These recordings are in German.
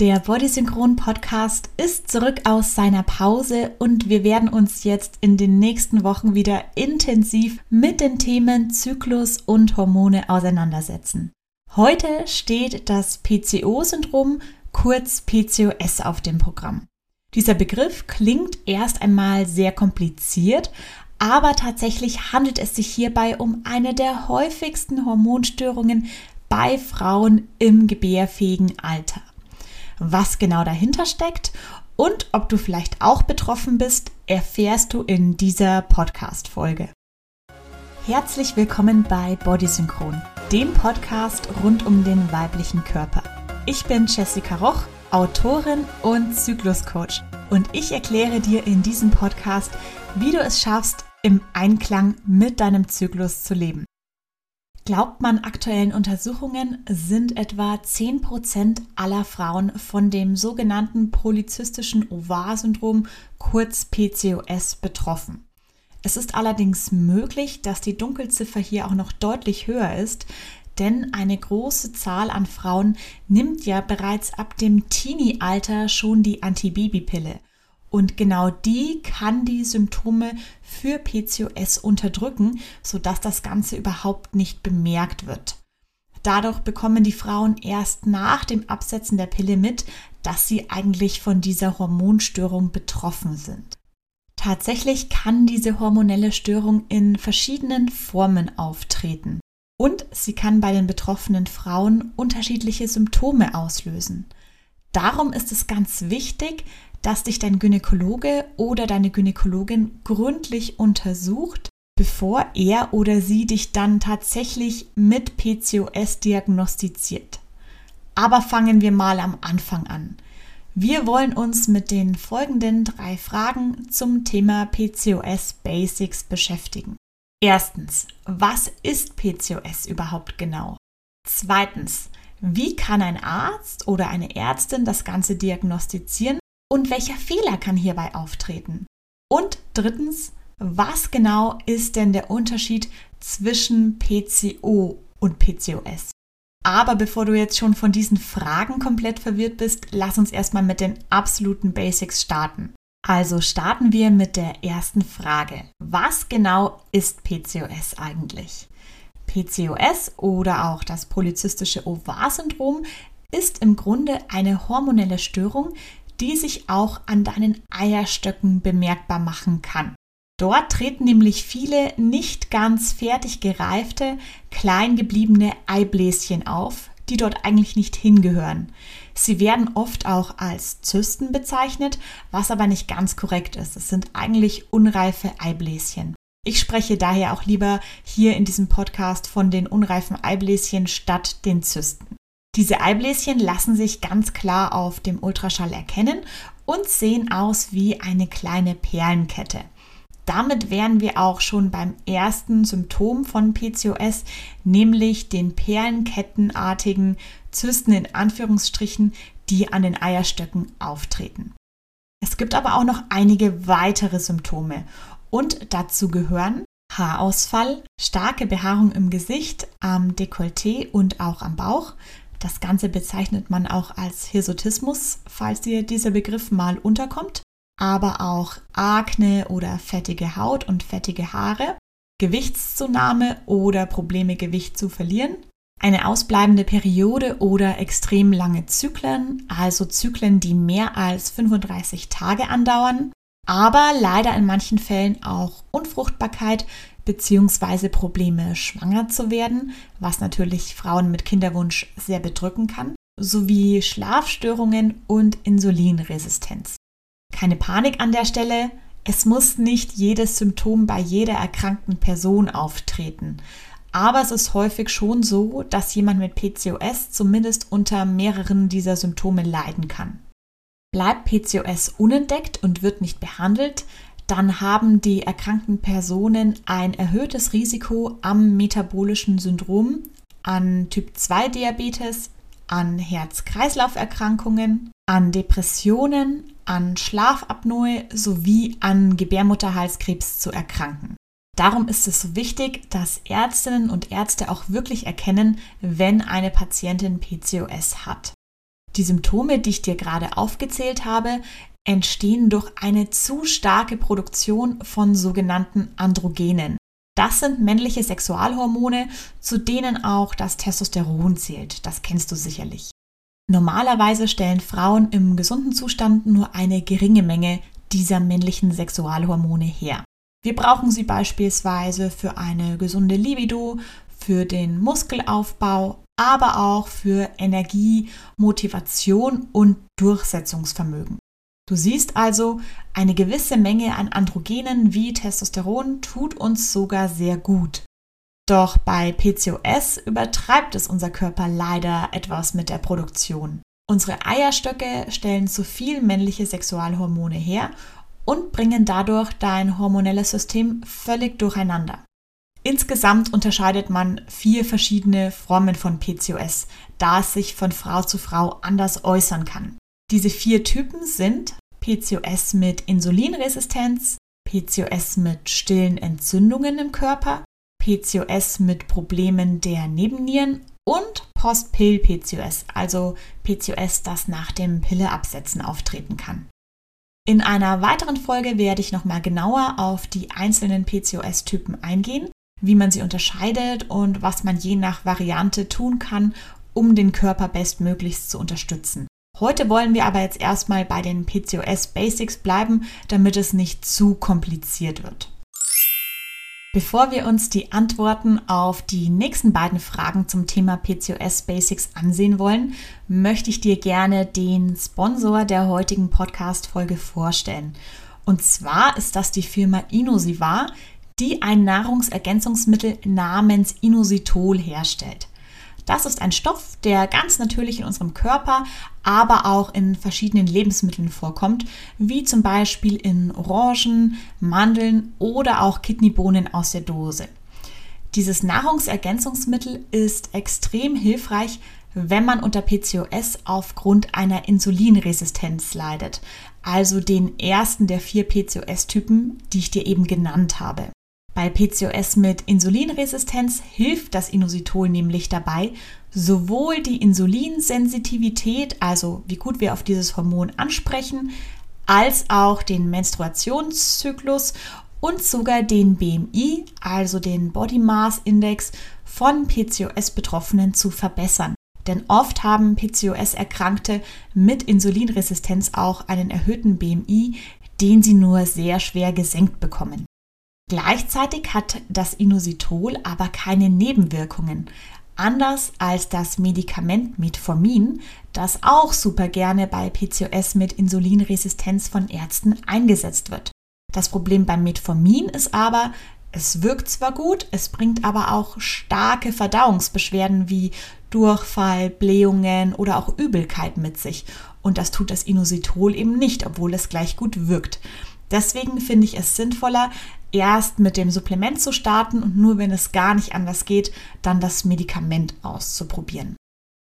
Der Bodysynchron Podcast ist zurück aus seiner Pause und wir werden uns jetzt in den nächsten Wochen wieder intensiv mit den Themen Zyklus und Hormone auseinandersetzen. Heute steht das PCO-Syndrom, kurz PCOS, auf dem Programm. Dieser Begriff klingt erst einmal sehr kompliziert, aber tatsächlich handelt es sich hierbei um eine der häufigsten Hormonstörungen bei Frauen im gebärfähigen Alter. Was genau dahinter steckt und ob du vielleicht auch betroffen bist, erfährst du in dieser Podcast-Folge. Herzlich willkommen bei Bodysynchron, dem Podcast rund um den weiblichen Körper. Ich bin Jessica Roch, Autorin und Zykluscoach und ich erkläre dir in diesem Podcast, wie du es schaffst, im Einklang mit deinem Zyklus zu leben. Glaubt man aktuellen Untersuchungen, sind etwa 10% aller Frauen von dem sogenannten polyzystischen Ovar-Syndrom, kurz PCOS, betroffen. Es ist allerdings möglich, dass die Dunkelziffer hier auch noch deutlich höher ist, denn eine große Zahl an Frauen nimmt ja bereits ab dem Teenie-Alter schon die Antibabypille. Und genau die kann die Symptome für PCOS unterdrücken, sodass das Ganze überhaupt nicht bemerkt wird. Dadurch bekommen die Frauen erst nach dem Absetzen der Pille mit, dass sie eigentlich von dieser Hormonstörung betroffen sind. Tatsächlich kann diese hormonelle Störung in verschiedenen Formen auftreten. Und sie kann bei den betroffenen Frauen unterschiedliche Symptome auslösen. Darum ist es ganz wichtig, dass dich dein Gynäkologe oder deine Gynäkologin gründlich untersucht, bevor er oder sie dich dann tatsächlich mit PCOS diagnostiziert. Aber fangen wir mal am Anfang an. Wir wollen uns mit den folgenden drei Fragen zum Thema PCOS Basics beschäftigen. Erstens, was ist PCOS überhaupt genau? Zweitens, wie kann ein Arzt oder eine Ärztin das Ganze diagnostizieren und welcher Fehler kann hierbei auftreten? Und drittens, was genau ist denn der Unterschied zwischen PCO und PCOS? Aber bevor du jetzt schon von diesen Fragen komplett verwirrt bist, lass uns erstmal mit den absoluten Basics starten. Also starten wir mit der ersten Frage. Was genau ist PCOS eigentlich? PCOS oder auch das polyzystische Ovar-Syndrom ist im Grunde eine hormonelle Störung, die sich auch an deinen Eierstöcken bemerkbar machen kann. Dort treten nämlich viele nicht ganz fertig gereifte, klein gebliebene Eibläschen auf, die dort eigentlich nicht hingehören. Sie werden oft auch als Zysten bezeichnet, was aber nicht ganz korrekt ist. Es sind eigentlich unreife Eibläschen. Ich spreche daher auch lieber hier in diesem Podcast von den unreifen Eibläschen statt den Zysten. Diese Eibläschen lassen sich ganz klar auf dem Ultraschall erkennen und sehen aus wie eine kleine Perlenkette. Damit wären wir auch schon beim ersten Symptom von PCOS, nämlich den perlenkettenartigen Zysten in Anführungsstrichen, die an den Eierstöcken auftreten. Es gibt aber auch noch einige weitere Symptome und dazu gehören Haarausfall, starke Behaarung im Gesicht, am Dekolleté und auch am Bauch, das Ganze bezeichnet man auch als Hirsutismus, falls dir dieser Begriff mal unterkommt, aber auch Akne oder fettige Haut und fettige Haare, Gewichtszunahme oder Probleme Gewicht zu verlieren, eine ausbleibende Periode oder extrem lange Zyklen, also Zyklen, die mehr als 35 Tage andauern, aber leider in manchen Fällen auch Unfruchtbarkeit beziehungsweise Probleme, schwanger zu werden, was natürlich Frauen mit Kinderwunsch sehr bedrücken kann, sowie Schlafstörungen und Insulinresistenz. Keine Panik an der Stelle, es muss nicht jedes Symptom bei jeder erkrankten Person auftreten. Aber es ist häufig schon so, dass jemand mit PCOS zumindest unter mehreren dieser Symptome leiden kann. Bleibt PCOS unentdeckt und wird nicht behandelt, dann haben die erkrankten Personen ein erhöhtes Risiko am metabolischen Syndrom, an Typ-2-Diabetes, an Herz-Kreislauf-Erkrankungen, an Depressionen, an Schlafapnoe sowie an Gebärmutterhalskrebs zu erkranken. Darum ist es so wichtig, dass Ärztinnen und Ärzte auch wirklich erkennen, wenn eine Patientin PCOS hat. Die Symptome, die ich dir gerade aufgezählt habe, entstehen durch eine zu starke Produktion von sogenannten Androgenen. Das sind männliche Sexualhormone, zu denen auch das Testosteron zählt. Das kennst du sicherlich. Normalerweise stellen Frauen im gesunden Zustand nur eine geringe Menge dieser männlichen Sexualhormone her. Wir brauchen sie beispielsweise für eine gesunde Libido, für den Muskelaufbau, aber auch für Energie, Motivation und Durchsetzungsvermögen. Du siehst also, eine gewisse Menge an Androgenen wie Testosteron tut uns sogar sehr gut. Doch bei PCOS übertreibt es unser Körper leider etwas mit der Produktion. Unsere Eierstöcke stellen zu viel männliche Sexualhormone her und bringen dadurch dein hormonelles System völlig durcheinander. Insgesamt unterscheidet man vier verschiedene Formen von PCOS, da es sich von Frau zu Frau anders äußern kann. Diese vier Typen sind PCOS mit Insulinresistenz, PCOS mit stillen Entzündungen im Körper, PCOS mit Problemen der Nebennieren und Post-Pill-PCOS, also PCOS, das nach dem Pilleabsetzen auftreten kann. In einer weiteren Folge werde ich nochmal genauer auf die einzelnen PCOS-Typen eingehen, wie man sie unterscheidet und was man je nach Variante tun kann, um den Körper bestmöglichst zu unterstützen. Heute wollen wir aber jetzt erstmal bei den PCOS Basics bleiben, damit es nicht zu kompliziert wird. Bevor wir uns die Antworten auf die nächsten beiden Fragen zum Thema PCOS Basics ansehen wollen, möchte ich dir gerne den Sponsor der heutigen Podcast-Folge vorstellen. Und zwar ist das die Firma Inosivar, die ein Nahrungsergänzungsmittel namens Inositol herstellt. Das ist ein Stoff, der ganz natürlich in unserem Körper, aber auch in verschiedenen Lebensmitteln vorkommt, wie zum Beispiel in Orangen, Mandeln oder auch Kidneybohnen aus der Dose. Dieses Nahrungsergänzungsmittel ist extrem hilfreich, wenn man unter PCOS aufgrund einer Insulinresistenz leidet, also den ersten der vier PCOS-Typen, die ich dir eben genannt habe. Bei PCOS mit Insulinresistenz hilft das Inositol nämlich dabei, sowohl die Insulinsensitivität, also wie gut wir auf dieses Hormon ansprechen, als auch den Menstruationszyklus und sogar den BMI, also den Body Mass Index von PCOS-Betroffenen zu verbessern. Denn oft haben PCOS-Erkrankte mit Insulinresistenz auch einen erhöhten BMI, den sie nur sehr schwer gesenkt bekommen. Gleichzeitig hat das Inositol aber keine Nebenwirkungen, anders als das Medikament Metformin, das auch super gerne bei PCOS mit Insulinresistenz von Ärzten eingesetzt wird. Das Problem beim Metformin ist aber, es wirkt zwar gut, es bringt aber auch starke Verdauungsbeschwerden wie Durchfall, Blähungen oder auch Übelkeit mit sich. Und das tut das Inositol eben nicht, obwohl es gleich gut wirkt. Deswegen finde ich es sinnvoller, erst mit dem Supplement zu starten und nur wenn es gar nicht anders geht, dann das Medikament auszuprobieren.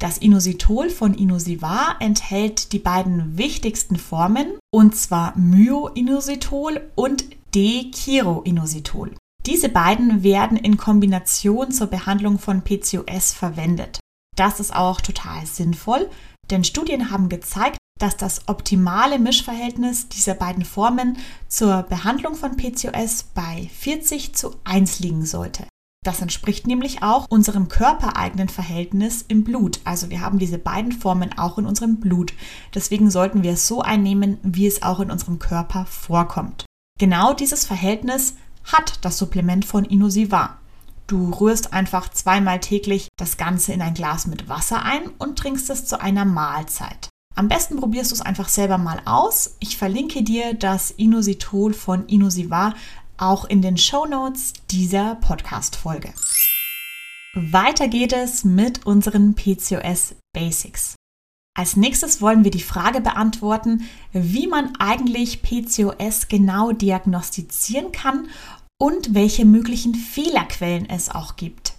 Das Inositol von Inosivar enthält die beiden wichtigsten Formen, und zwar Myoinositol und D-Chiroinositol. Diese beiden werden in Kombination zur Behandlung von PCOS verwendet. Das ist auch total sinnvoll, denn Studien haben gezeigt, dass das optimale Mischverhältnis dieser beiden Formen zur Behandlung von PCOS bei 40 zu 1 liegen sollte. Das entspricht nämlich auch unserem körpereigenen Verhältnis im Blut. Also wir haben diese beiden Formen auch in unserem Blut. Deswegen sollten wir es so einnehmen, wie es auch in unserem Körper vorkommt. Genau dieses Verhältnis hat das Supplement von Inosivar. Du rührst einfach zweimal täglich das Ganze in ein Glas mit Wasser ein und trinkst es zu einer Mahlzeit. Am besten probierst du es einfach selber mal aus. Ich verlinke dir das Inositol von Inosivar auch in den Show Notes dieser Podcast-Folge. Weiter geht es mit unseren PCOS Basics. Als nächstes wollen wir die Frage beantworten, wie man eigentlich PCOS genau diagnostizieren kann und welche möglichen Fehlerquellen es auch gibt.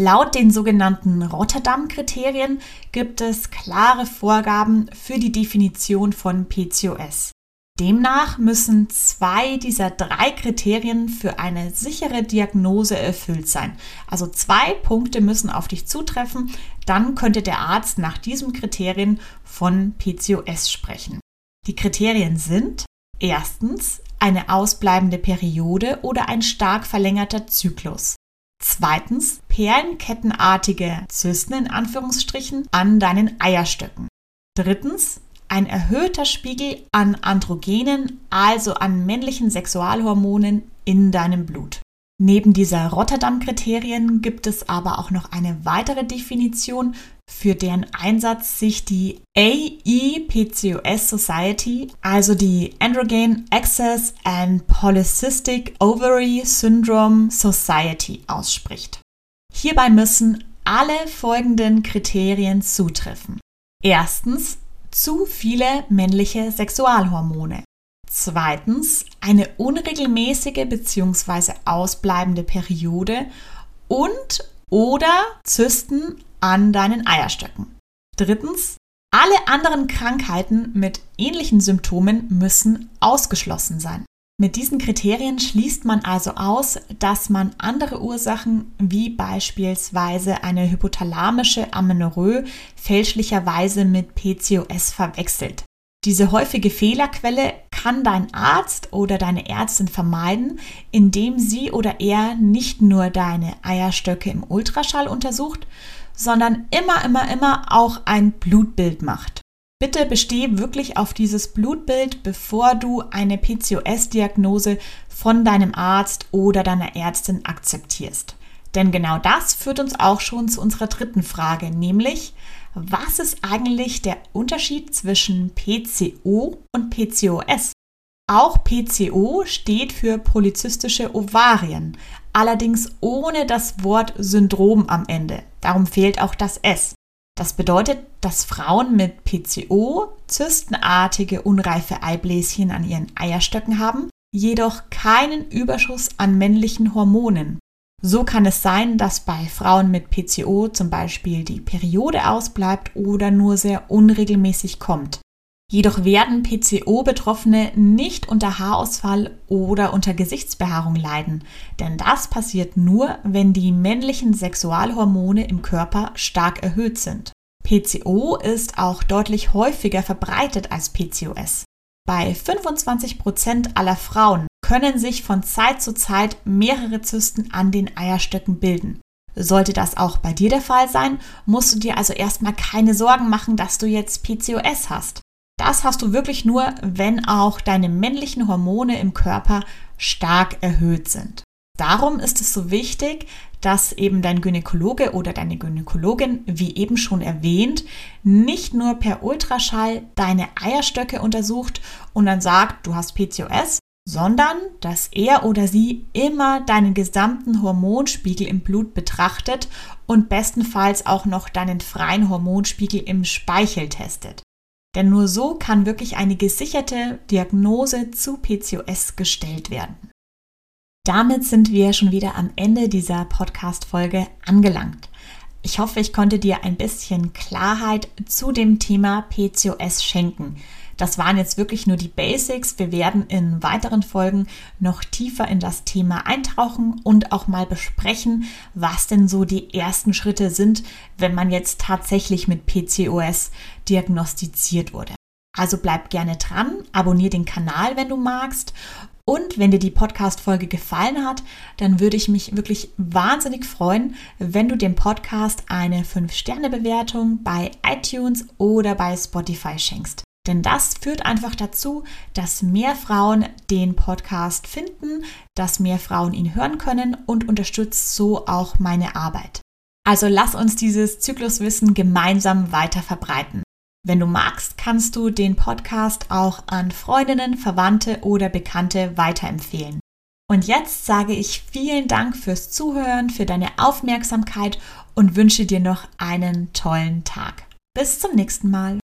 Laut den sogenannten Rotterdam-Kriterien gibt es klare Vorgaben für die Definition von PCOS. Demnach müssen zwei dieser drei Kriterien für eine sichere Diagnose erfüllt sein. Also zwei Punkte müssen auf dich zutreffen, dann könnte der Arzt nach diesem Kriterien von PCOS sprechen. Die Kriterien sind erstens eine ausbleibende Periode oder ein stark verlängerter Zyklus. Zweitens perlenkettenartige Zysten in Anführungsstrichen an deinen Eierstöcken. Drittens ein erhöhter Spiegel an Androgenen, also an männlichen Sexualhormonen in deinem Blut. Neben dieser Rotterdam-Kriterien gibt es aber auch noch eine weitere Definition, für deren Einsatz sich die AEPCOS Society, also die Androgen Access and Polycystic Ovary Syndrome Society ausspricht. Hierbei müssen alle folgenden Kriterien zutreffen. Erstens zu viele männliche Sexualhormone. Zweitens eine unregelmäßige bzw. ausbleibende Periode und oder Zysten an deinen Eierstöcken. Drittens alle anderen Krankheiten mit ähnlichen Symptomen müssen ausgeschlossen sein. Mit diesen Kriterien schließt man also aus, dass man andere Ursachen wie beispielsweise eine hypothalamische Amenorrhoe fälschlicherweise mit PCOS verwechselt. Diese häufige Fehlerquelle kann dein Arzt oder deine Ärztin vermeiden, indem sie oder er nicht nur deine Eierstöcke im Ultraschall untersucht, sondern immer, immer, immer auch ein Blutbild macht. Bitte besteh wirklich auf dieses Blutbild, bevor du eine PCOS-Diagnose von deinem Arzt oder deiner Ärztin akzeptierst. Denn genau das führt uns auch schon zu unserer dritten Frage, nämlich was ist eigentlich der Unterschied zwischen PCO und PCOS? Auch PCO steht für polyzystische Ovarien, allerdings ohne das Wort Syndrom am Ende. Darum fehlt auch das S. Das bedeutet, dass Frauen mit PCO zystenartige unreife Eibläschen an ihren Eierstöcken haben, jedoch keinen Überschuss an männlichen Hormonen. So kann es sein, dass bei Frauen mit PCO zum Beispiel die Periode ausbleibt oder nur sehr unregelmäßig kommt. Jedoch werden PCO-Betroffene nicht unter Haarausfall oder unter Gesichtsbehaarung leiden, denn das passiert nur, wenn die männlichen Sexualhormone im Körper stark erhöht sind. PCO ist auch deutlich häufiger verbreitet als PCOS. Bei 25 Prozent aller Frauen können sich von Zeit zu Zeit mehrere Zysten an den Eierstöcken bilden. Sollte das auch bei dir der Fall sein, musst du dir also erstmal keine Sorgen machen, dass du jetzt PCOS hast. Das hast du wirklich nur, wenn auch deine männlichen Hormone im Körper stark erhöht sind. Darum ist es so wichtig, dass eben dein Gynäkologe oder deine Gynäkologin, wie eben schon erwähnt, nicht nur per Ultraschall deine Eierstöcke untersucht und dann sagt, du hast PCOS, sondern dass er oder sie immer deinen gesamten Hormonspiegel im Blut betrachtet und bestenfalls auch noch deinen freien Hormonspiegel im Speichel testet. Denn nur so kann wirklich eine gesicherte Diagnose zu PCOS gestellt werden. Damit sind wir schon wieder am Ende dieser Podcast-Folge angelangt. Ich hoffe, ich konnte dir ein bisschen Klarheit zu dem Thema PCOS schenken. Das waren jetzt wirklich nur die Basics. Wir werden in weiteren Folgen noch tiefer in das Thema eintauchen und auch mal besprechen, was denn so die ersten Schritte sind, wenn man jetzt tatsächlich mit PCOS diagnostiziert wurde. Also bleib gerne dran, abonniere den Kanal, wenn du magst. Und wenn dir die Podcast-Folge gefallen hat, dann würde ich mich wirklich wahnsinnig freuen, wenn du dem Podcast eine 5-Sterne-Bewertung bei iTunes oder bei Spotify schenkst. Denn das führt einfach dazu, dass mehr Frauen den Podcast finden, dass mehr Frauen ihn hören können und unterstützt so auch meine Arbeit. Also lass uns dieses Zykluswissen gemeinsam weiter verbreiten. Wenn du magst, kannst du den Podcast auch an Freundinnen, Verwandte oder Bekannte weiterempfehlen. Und jetzt sage ich vielen Dank fürs Zuhören, für deine Aufmerksamkeit und wünsche dir noch einen tollen Tag. Bis zum nächsten Mal.